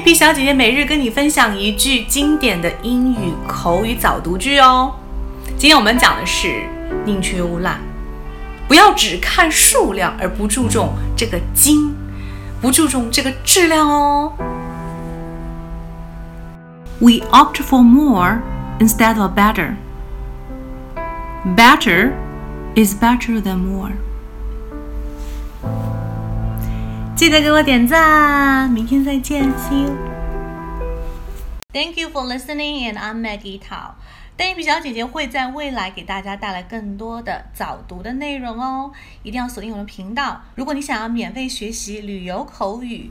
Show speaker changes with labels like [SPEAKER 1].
[SPEAKER 1] 黛比小姐姐每日跟你分享一句经典的英语口语早读句哦。今天我们讲的是宁缺毋滥，不要只看数量而不注重这个精，不注重这个质量哦。We opt for more instead of better. Better is better than more. 记得给我点赞，明天再见，See you. Thank you for listening, and I'm Maggie Tao. 邓一比小姐姐会在未来给大家带来更多的早读的内容哦，一定要锁定我的频道。如果你想要免费学习旅游口语、